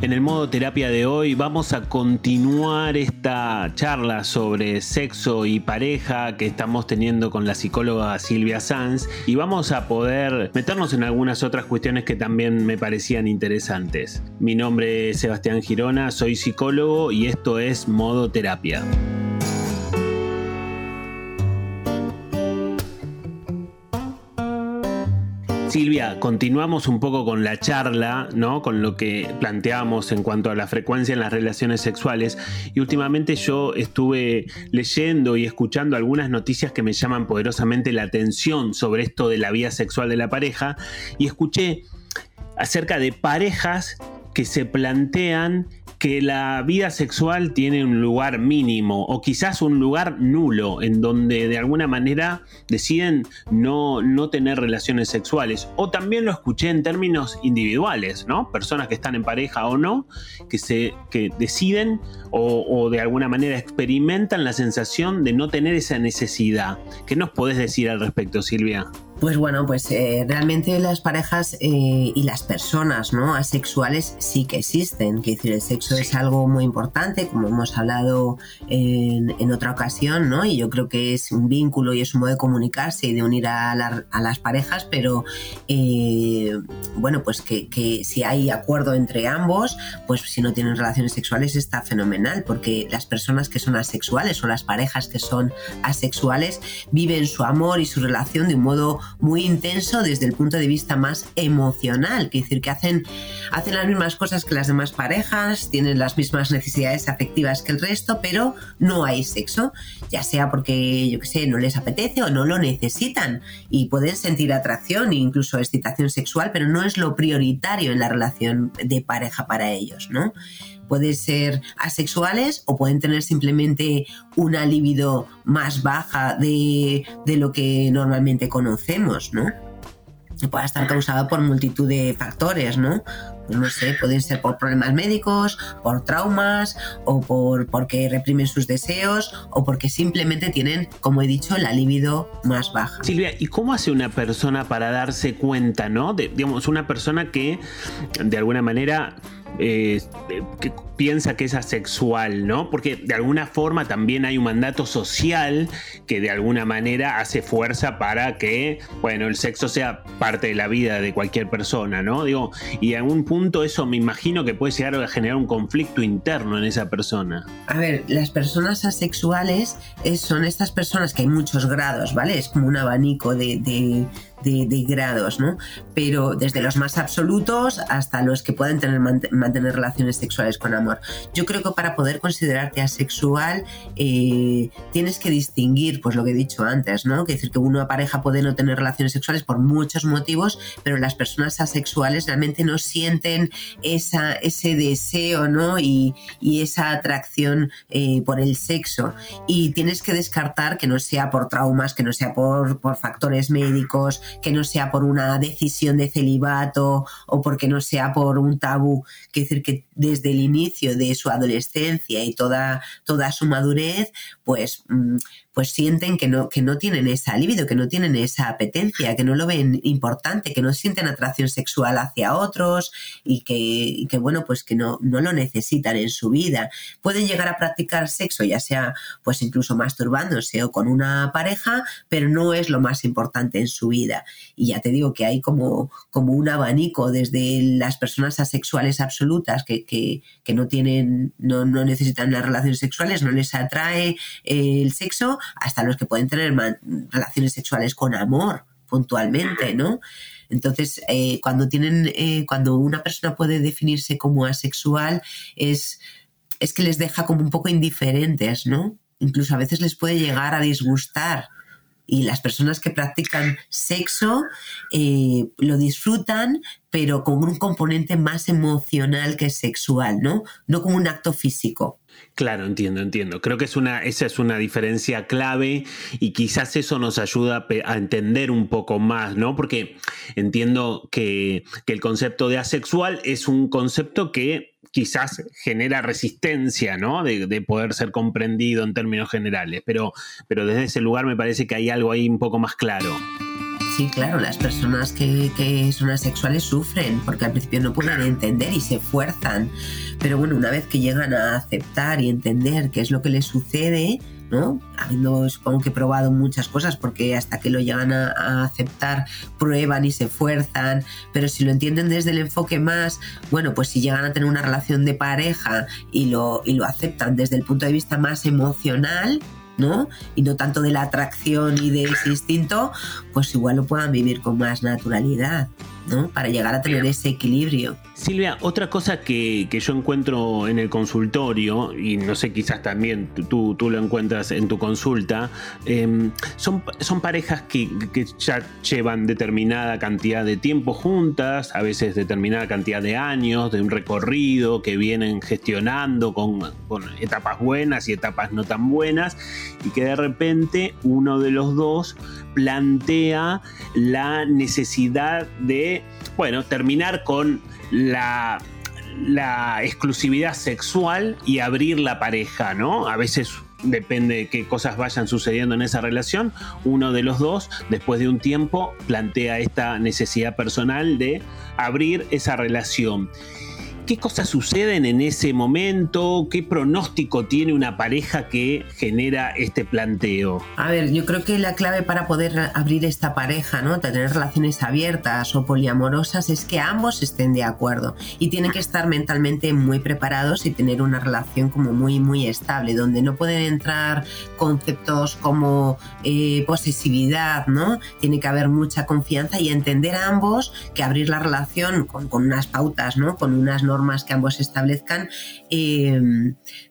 En el modo terapia de hoy vamos a continuar esta charla sobre sexo y pareja que estamos teniendo con la psicóloga Silvia Sanz y vamos a poder meternos en algunas otras cuestiones que también me parecían interesantes. Mi nombre es Sebastián Girona, soy psicólogo y esto es modo terapia. Silvia, continuamos un poco con la charla, ¿no? Con lo que planteamos en cuanto a la frecuencia en las relaciones sexuales. Y últimamente yo estuve leyendo y escuchando algunas noticias que me llaman poderosamente la atención sobre esto de la vida sexual de la pareja. Y escuché acerca de parejas que se plantean que la vida sexual tiene un lugar mínimo o quizás un lugar nulo en donde de alguna manera deciden no, no tener relaciones sexuales. O también lo escuché en términos individuales, ¿no? Personas que están en pareja o no, que, se, que deciden o, o de alguna manera experimentan la sensación de no tener esa necesidad. ¿Qué nos podés decir al respecto, Silvia? Pues bueno, pues eh, realmente las parejas eh, y las personas ¿no? asexuales sí que existen. Que decir, el sexo es algo muy importante, como hemos hablado en, otra ocasión, ¿no? Y yo creo que es un vínculo y es un modo de comunicarse y de unir a, las parejas, pero eh, bueno, pues que, que, si hay acuerdo entre ambos, pues si no tienen relaciones sexuales está fenomenal, porque las personas que son asexuales o las parejas que son asexuales viven su amor y su relación de un modo muy intenso desde el punto de vista más emocional, que decir que hacen, hacen las mismas cosas que las demás parejas, tienen las mismas necesidades afectivas que el resto, pero no hay sexo, ya sea porque, yo qué sé, no les apetece o no lo necesitan y pueden sentir atracción e incluso excitación sexual, pero no es lo prioritario en la relación de pareja para ellos, ¿no? Pueden ser asexuales o pueden tener simplemente una libido más baja de, lo que normalmente conocemos, ¿no? puede estar causada por multitud de factores, ¿no? Pues no sé, pueden ser por problemas médicos, por traumas, o por porque reprimen sus deseos, o porque simplemente tienen, como he dicho, la libido más baja. Silvia, ¿y cómo hace una persona para darse cuenta, ¿no? De, digamos, una persona que de alguna manera eh, que piensa que es asexual, ¿no? Porque de alguna forma también hay un mandato social que de alguna manera hace fuerza para que, bueno, el sexo sea parte de la vida de cualquier persona, ¿no? Digo, y en un punto eso me imagino que puede llegar a generar un conflicto interno en esa persona. A ver, las personas asexuales son estas personas que hay muchos grados, ¿vale? Es como un abanico de, grados, ¿no? Pero desde los más absolutos hasta los que pueden tener, mantener relaciones sexuales con amor. Yo creo que para poder considerarte asexual eh, tienes que distinguir, pues lo que he dicho antes, ¿no? Que decir que una pareja puede no tener relaciones sexuales por muchos motivos, pero las personas asexuales realmente no sienten esa, ese deseo, ¿no? Y, esa atracción eh, por el sexo. Y tienes que descartar que no sea por traumas, que no sea por, por factores médicos, que no sea por una decisión de celibato o porque no sea por un tabú, que decir que desde el inicio de su adolescencia y toda, toda su madurez, pues mm, pues sienten que no, que no tienen esa libido, que no tienen esa apetencia, que no lo ven importante, que no sienten atracción sexual hacia otros y que, que bueno, pues que no, no lo necesitan en su vida. Pueden llegar a practicar sexo, ya sea pues incluso masturbándose o con una pareja, pero no es lo más importante en su vida. Y ya te digo que hay como, como un abanico desde las personas asexuales absolutas que, que, que no tienen, no, no necesitan las relaciones sexuales, no les atrae el sexo, hasta los que pueden tener relaciones sexuales con amor puntualmente, ¿no? Entonces, eh, cuando tienen, eh, cuando una persona puede definirse como asexual, es, es que les deja como un poco indiferentes, ¿no? Incluso a veces les puede llegar a disgustar. Y las personas que practican sexo eh, lo disfrutan, pero con un componente más emocional que sexual, ¿no? No como un acto físico. Claro, entiendo, entiendo. Creo que es una, esa es una diferencia clave y quizás eso nos ayuda a entender un poco más, ¿no? Porque entiendo que, el concepto de asexual es un concepto que quizás genera resistencia, ¿no? De, poder ser comprendido en términos generales, pero, pero desde ese lugar me parece que hay algo ahí un poco más claro. Sí, claro, las personas que, que, son asexuales sufren porque al principio no pueden entender y se fuerzan. Pero bueno, una vez que llegan a aceptar y entender qué es lo que les sucede, ¿no? Habiendo, supongo que probado muchas cosas, porque hasta que lo llegan a, aceptar, prueban y se esfuerzan, pero si lo entienden desde el enfoque más, bueno, pues si llegan a tener una relación de pareja y lo, y lo aceptan desde el punto de vista más emocional, ¿no? Y no tanto de la atracción y de ese instinto, pues igual lo puedan vivir con más naturalidad. Para llegar a tener ese equilibrio. Silvia, otra cosa que, yo encuentro en el consultorio, y no sé, quizás también tú, tú lo encuentras en tu consulta, em, son, son parejas que, ya llevan determinada cantidad de tiempo juntas, a veces determinada cantidad de años, de un recorrido que vienen gestionando con, con etapas buenas y etapas no tan buenas, y que de repente uno de los dos plantea la necesidad de, bueno, terminar con la, la exclusividad sexual y abrir la pareja, ¿no? A veces depende de qué cosas vayan sucediendo en esa relación, uno de los dos, después de un tiempo, plantea esta necesidad personal de abrir esa relación. ¿Qué cosas suceden en ese momento? ¿Qué pronóstico tiene una pareja que genera este planteo? A ver, yo creo que la clave para poder abrir esta pareja, ¿no? Tener relaciones abiertas o poliamorosas es que ambos estén de acuerdo y tienen que estar mentalmente muy preparados y tener una relación como muy, muy estable, donde no pueden entrar conceptos como eh, posesividad, ¿no? Tiene que haber mucha confianza y entender a ambos que abrir la relación con, con unas pautas, ¿no? Con unas normas que ambos establezcan, eh,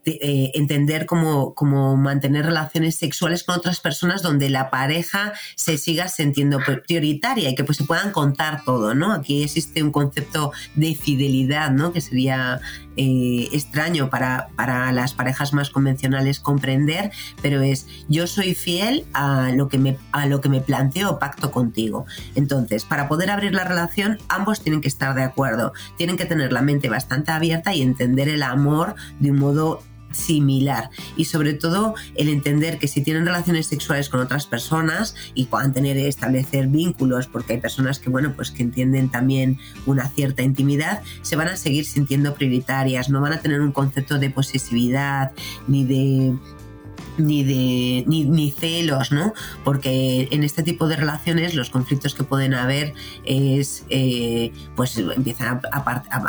eh, entender cómo, mantener relaciones sexuales con otras personas donde la pareja se siga sintiendo prioritaria y que pues se puedan contar todo, ¿no? Aquí existe un concepto de fidelidad, ¿no? Que sería eh, extraño para, para, las parejas más convencionales comprender, pero es yo soy fiel a lo que me, a lo que me planteo pacto contigo. Entonces, para poder abrir la relación, ambos tienen que estar de acuerdo, tienen que tener la mente bastante abierta y entender el amor de un modo similar. Y sobre todo el entender que si tienen relaciones sexuales con otras personas y puedan tener establecer vínculos porque hay personas que bueno pues que entienden también una cierta intimidad se van a seguir sintiendo prioritarias no van a tener un concepto de posesividad ni de ni de ni, celos, ¿no? Porque en este tipo de relaciones los conflictos que pueden haber es eh, pues empiezan a,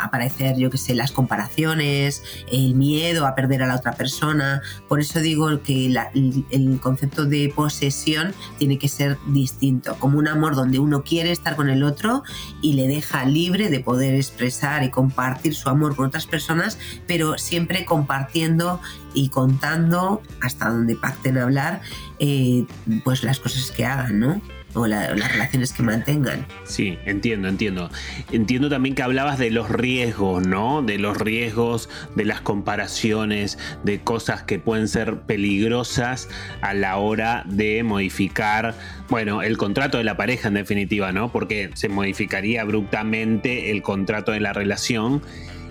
aparecer, yo que sé, las comparaciones, el miedo a perder a la otra persona. Por eso digo que el, concepto de posesión tiene que ser distinto, como un amor donde uno quiere estar con el otro y le deja libre de poder expresar y compartir su amor con otras personas, pero siempre compartiendo y contando hasta donde pacten hablar, eh, pues las cosas que hagan, ¿no? o las relaciones que mantengan. Sí, entiendo, entiendo. Entiendo también que hablabas de los riesgos, ¿no? De los riesgos, de las comparaciones, de cosas que pueden ser peligrosas a la hora de modificar, bueno, el contrato de la pareja en definitiva, ¿no? Porque se modificaría abruptamente el contrato de la relación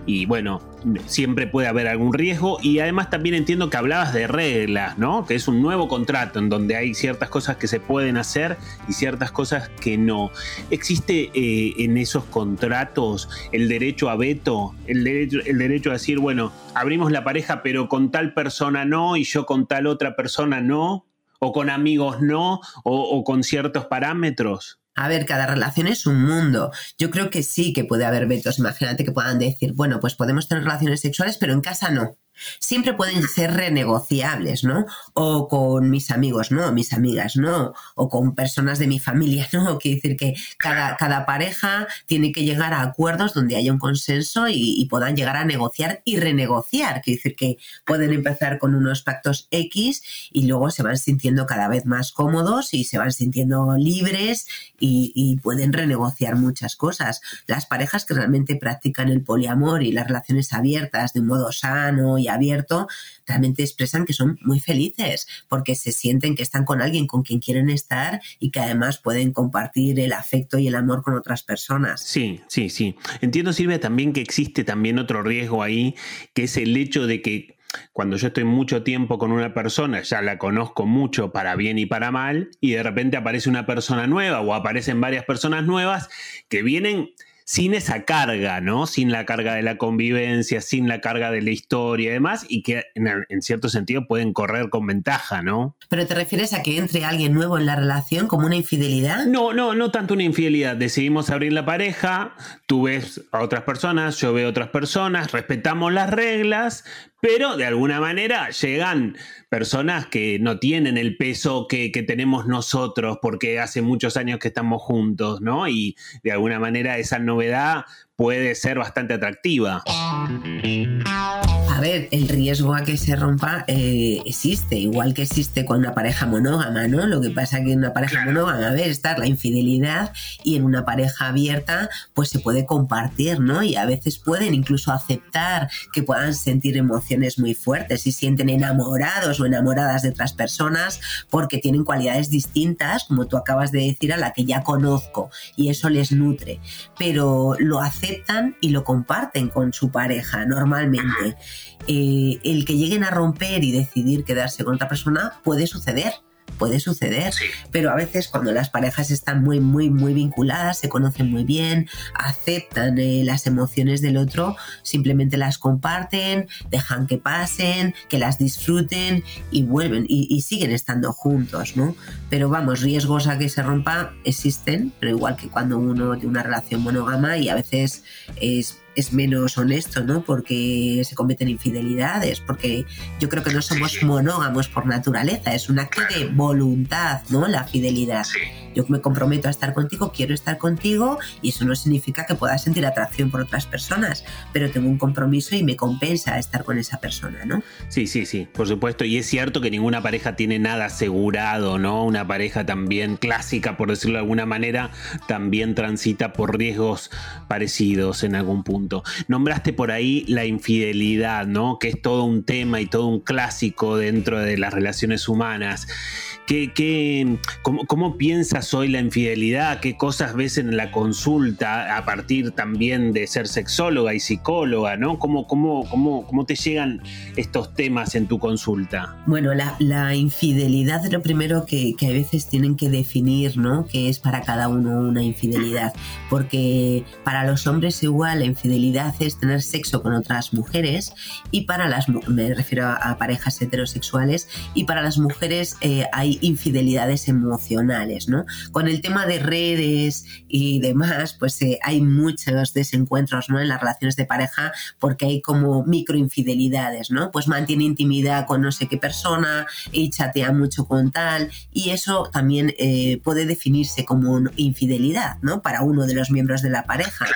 y bueno, siempre puede haber algún riesgo y además también entiendo que hablabas de reglas, ¿no? Que es un nuevo contrato en donde hay ciertas cosas que se pueden hacer y ciertas cosas que no. ¿Existe eh, en esos contratos el derecho a veto, el derecho, el derecho a decir, bueno, abrimos la pareja pero con tal persona no y yo con tal otra persona no? ¿O con amigos no? o con ciertos parámetros? A ver, cada relación es un mundo. Yo creo que sí que puede haber vetos. Imagínate que puedan decir, bueno, pues podemos tener relaciones sexuales, pero en casa no siempre pueden ser renegociables, ¿no? O con mis amigos, ¿no? Mis amigas, ¿no? O con personas de mi familia, ¿no? Quiere decir que cada, cada pareja tiene que llegar a acuerdos donde haya un consenso y, puedan llegar a negociar y renegociar. Quiere decir que pueden empezar con unos pactos X y luego se van sintiendo cada vez más cómodos y se van sintiendo libres y, y pueden renegociar muchas cosas. Las parejas que realmente practican el poliamor y las relaciones abiertas de un modo sano abierto, realmente expresan que son muy felices porque se sienten que están con alguien con quien quieren estar y que además pueden compartir el afecto y el amor con otras personas. Sí, sí, sí. Entiendo, Silvia, también que existe también otro riesgo ahí, que es el hecho de que cuando yo estoy mucho tiempo con una persona, ya la conozco mucho para bien y para mal, y de repente aparece una persona nueva o aparecen varias personas nuevas que vienen sin esa carga, ¿no? Sin la carga de la convivencia, sin la carga de la historia y demás, y que en, cierto sentido pueden correr con ventaja, ¿no? ¿Pero te refieres a que entre alguien nuevo en la relación como una infidelidad? No, no, no tanto una infidelidad. Decidimos abrir la pareja, tú ves a otras personas, yo veo a otras personas, respetamos las reglas, pero de alguna manera llegan personas que no tienen el peso que, tenemos nosotros porque hace muchos años que estamos juntos, ¿no? Y de alguna manera esa novedad puede ser bastante atractiva. A ver, el riesgo a que se rompa eh, existe, igual que existe con una pareja monógama, ¿no? Lo que pasa que en una pareja monógama, a ver, está la infidelidad y en una pareja abierta, pues se puede compartir, ¿no? Y a veces pueden incluso aceptar que puedan sentir emociones muy fuertes y sienten enamorados o enamoradas de otras personas porque tienen cualidades distintas, como tú acabas de decir, a la que ya conozco y eso les nutre. Pero lo aceptan y lo comparten con su pareja normalmente. Eh, el que lleguen a romper y decidir quedarse con otra persona puede suceder puede suceder, pero a veces cuando las parejas están muy, muy, muy vinculadas, se conocen muy bien, aceptan eh, las emociones del otro, simplemente las comparten, dejan que pasen, que las disfruten y vuelven y, siguen estando juntos, ¿no? Pero vamos, riesgos a que se rompa existen, pero igual que cuando uno tiene una relación monógama y a veces es es menos honesto, ¿no? Porque se cometen infidelidades, porque yo creo que no somos monógamos por naturaleza, es un acto de voluntad, ¿no? La fidelidad. Yo me comprometo a estar contigo, quiero estar contigo y eso no significa que pueda sentir atracción por otras personas, pero tengo un compromiso y me compensa estar con esa persona, ¿no? Sí, sí, sí, por supuesto. Y es cierto que ninguna pareja tiene nada asegurado, ¿no? Una pareja también clásica, por decirlo de alguna manera, también transita por riesgos parecidos en algún punto. Nombraste por ahí la infidelidad, ¿no? Que es todo un tema y todo un clásico dentro de las relaciones humanas. ¿Qué, cómo, piensas hoy la infidelidad? ¿Qué cosas ves en la consulta a partir también de ser sexóloga y psicóloga? ¿Cómo, te llegan estos temas en tu consulta? Bueno, la, infidelidad es lo primero que, que, a veces tienen que definir, ¿no? Que es para cada uno una infidelidad. Porque para los hombres igual la infidelidad es tener sexo con otras mujeres y para las, me refiero a, parejas heterosexuales, y para las mujeres eh, hay infidelidades emocionales, ¿no? Con el tema de redes y demás, pues eh, hay muchos desencuentros, ¿no? En las relaciones de pareja porque hay como microinfidelidades, ¿no? Pues mantiene intimidad con no sé qué persona y chatea mucho con tal y eso también eh, puede definirse como infidelidad, ¿no? Para uno de los miembros de la pareja.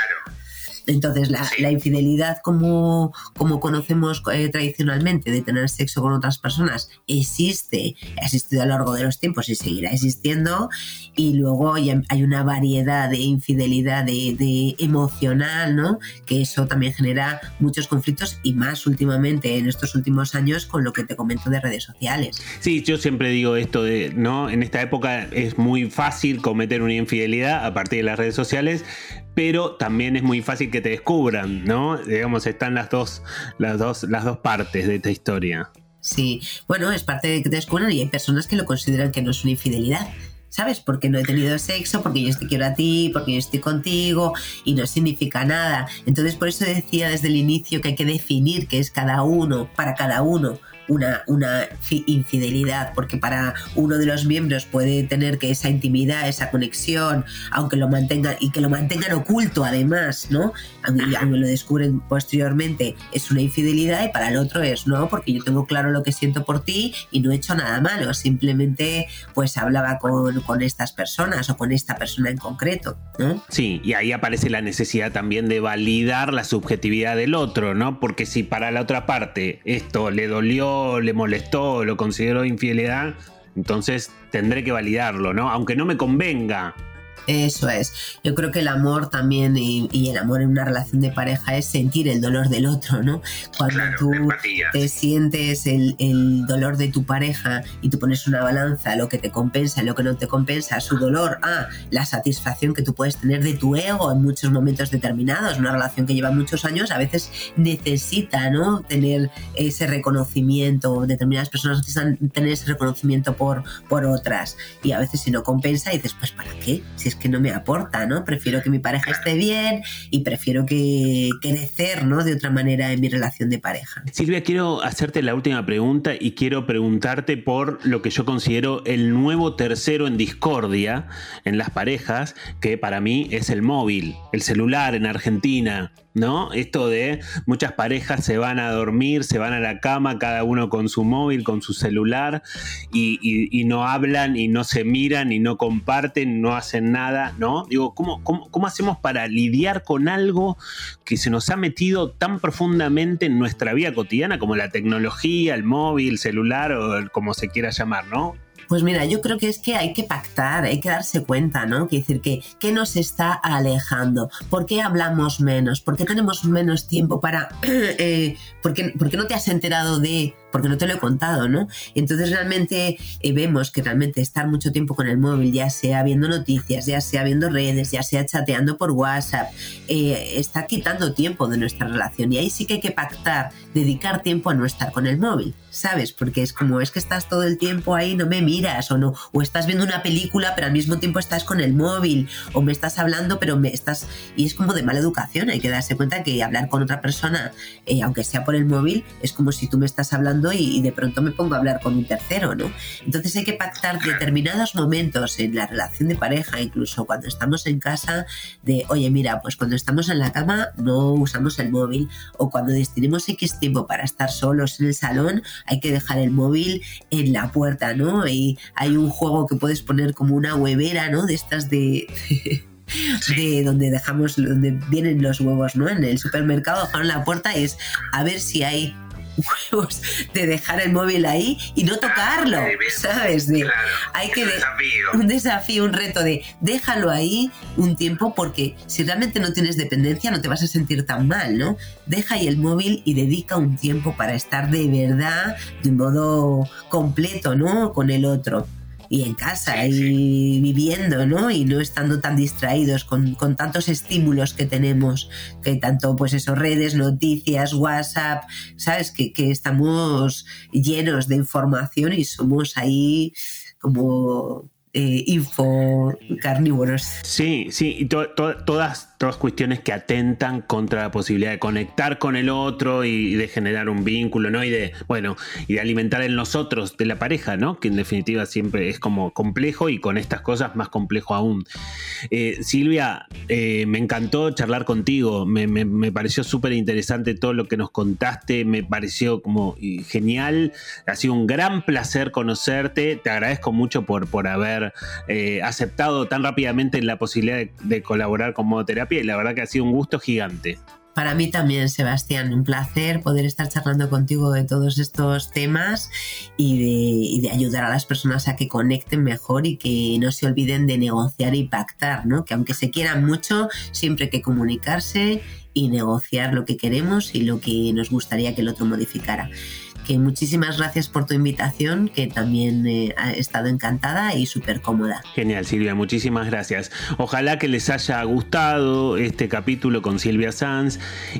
Entonces, la, infidelidad como, como conocemos eh, tradicionalmente, de tener sexo con otras personas, existe, ha existido a lo largo de los tiempos y seguirá existiendo. Y luego hay, una variedad de infidelidad de, emocional, ¿no? Que eso también genera muchos conflictos y más últimamente en estos últimos años con lo que te comento de redes sociales. Sí, yo siempre digo esto de, ¿no? En esta época es muy fácil cometer una infidelidad a partir de las redes sociales, pero también es muy fácil que te descubran, ¿no? Digamos, están las dos, las dos, las dos partes de esta historia. Sí, bueno, es parte de que te descubran y hay personas que lo consideran que no es una infidelidad. ¿Sabes? Porque no he tenido sexo, porque yo te quiero a ti, porque yo estoy contigo y no significa nada. Entonces, por eso decía desde el inicio que hay que definir qué es cada uno, para cada uno una, una infidelidad, porque para uno de los miembros puede tener que esa intimidad, esa conexión, aunque lo mantengan y que lo mantengan oculto además, ¿no? Aunque, lo descubren posteriormente, es una infidelidad y para el otro es no, porque yo tengo claro lo que siento por ti y no he hecho nada malo, simplemente pues hablaba con, con estas personas o con esta persona en concreto, ¿no? Sí, y ahí aparece la necesidad también de validar la subjetividad del otro, ¿no? Porque si para la otra parte esto le dolió le molestó, lo consideró infidelidad, entonces tendré que validarlo, ¿no? Aunque no me convenga. Eso es. Yo creo que el amor también y, el amor en una relación de pareja es sentir el dolor del otro, ¿no? Cuando tú te sientes el, dolor de tu pareja y tú pones una balanza, lo que te compensa, lo que no te compensa, su dolor, a la satisfacción que tú puedes tener de tu ego en muchos momentos determinados, una relación que lleva muchos años a veces necesita, ¿no? Tener ese reconocimiento, determinadas personas necesitan tener ese reconocimiento por, por otras y a veces si no compensa dices, pues ¿para qué? Si es que no me aporta, ¿no? Prefiero que mi pareja esté bien y prefiero que crecer, ¿no? De otra manera en mi relación de pareja. Silvia, quiero hacerte la última pregunta y quiero preguntarte por lo que yo considero el nuevo tercero en discordia en las parejas, que para mí es el móvil, el celular en Argentina. ¿No? Esto de muchas parejas se van a dormir, se van a la cama, cada uno con su móvil, con su celular, y, no hablan y no se miran y no comparten, no hacen nada, ¿no? Digo, ¿cómo, cómo, hacemos para lidiar con algo que se nos ha metido tan profundamente en nuestra vida cotidiana como la tecnología, el móvil, el celular o como se quiera llamar, ¿no? Pues mira, yo creo que es que hay que pactar, hay que darse cuenta, ¿no? Que decir que ¿qué nos está alejando? ¿Por qué hablamos menos? ¿Por qué tenemos menos tiempo para... Eh, ¿por, qué, no te has enterado de porque no te lo he contado, ¿no? Entonces realmente eh, vemos que realmente estar mucho tiempo con el móvil, ya sea viendo noticias, ya sea viendo redes, ya sea chateando por WhatsApp, eh, está quitando tiempo de nuestra relación y ahí sí que hay que pactar, dedicar tiempo a no estar con el móvil, ¿sabes? Porque es como es que estás todo el tiempo ahí, no me miras o no, o estás viendo una película pero al mismo tiempo estás con el móvil o me estás hablando pero me estás y es como de mala educación, hay que darse cuenta que hablar con otra persona, eh, aunque sea por el móvil, es como si tú me estás hablando y, de pronto me pongo a hablar con un tercero, ¿no? Entonces hay que pactar determinados momentos en la relación de pareja, incluso cuando estamos en casa, de, oye, mira, pues cuando estamos en la cama no usamos el móvil o cuando destinemos X tiempo para estar solos en el salón, hay que dejar el móvil en la puerta, ¿no? Y hay un juego que puedes poner como una huevera, ¿no? De estas de... de donde dejamos, donde vienen los huevos, ¿no? En el supermercado, dejaron la puerta es a ver si hay huevos de dejar el móvil ahí y no tocarlo, ¿sabes? hay que un desafío. un desafío, un reto de déjalo ahí un tiempo porque si realmente no tienes dependencia no te vas a sentir tan mal, ¿no? Deja ahí el móvil y dedica un tiempo para estar de verdad de un modo completo, ¿no? Con el otro y en casa y viviendo, ¿no? Y no estando tan distraídos con, tantos estímulos que tenemos, que tanto pues eso, redes, noticias, WhatsApp, ¿sabes? Que, que estamos llenos de información y somos ahí como eh, info carnívoros. Sí, sí, y todas todas cuestiones que atentan contra la posibilidad de conectar con el otro y, de generar un vínculo, ¿no? Y de, bueno, y de alimentar en nosotros de la pareja, ¿no? Que en definitiva siempre es como complejo y con estas cosas más complejo aún. Eh, Silvia, eh, me encantó charlar contigo, me, pareció súper interesante todo lo que nos contaste, me pareció como genial, ha sido un gran placer conocerte, te agradezco mucho por, por haber eh, aceptado tan rápidamente la posibilidad de, de colaborar con modoterapia y la verdad que ha sido un gusto gigante. Para mí también, Sebastián, un placer poder estar charlando contigo de todos estos temas y de, ayudar a las personas a que conecten mejor y que no se olviden de negociar y pactar, ¿no? Que aunque se quieran mucho, siempre hay que comunicarse y negociar lo que queremos y lo que nos gustaría que el otro modificara que muchísimas gracias por tu invitación, que también eh, ha estado encantada y súper cómoda. Genial, Silvia, muchísimas gracias. Ojalá que les haya gustado este capítulo con Silvia Sanz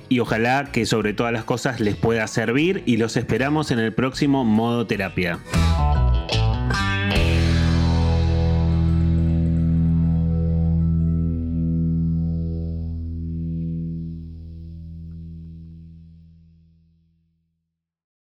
y ojalá que sobre todas las cosas les pueda servir y los esperamos en el próximo Modo Terapia.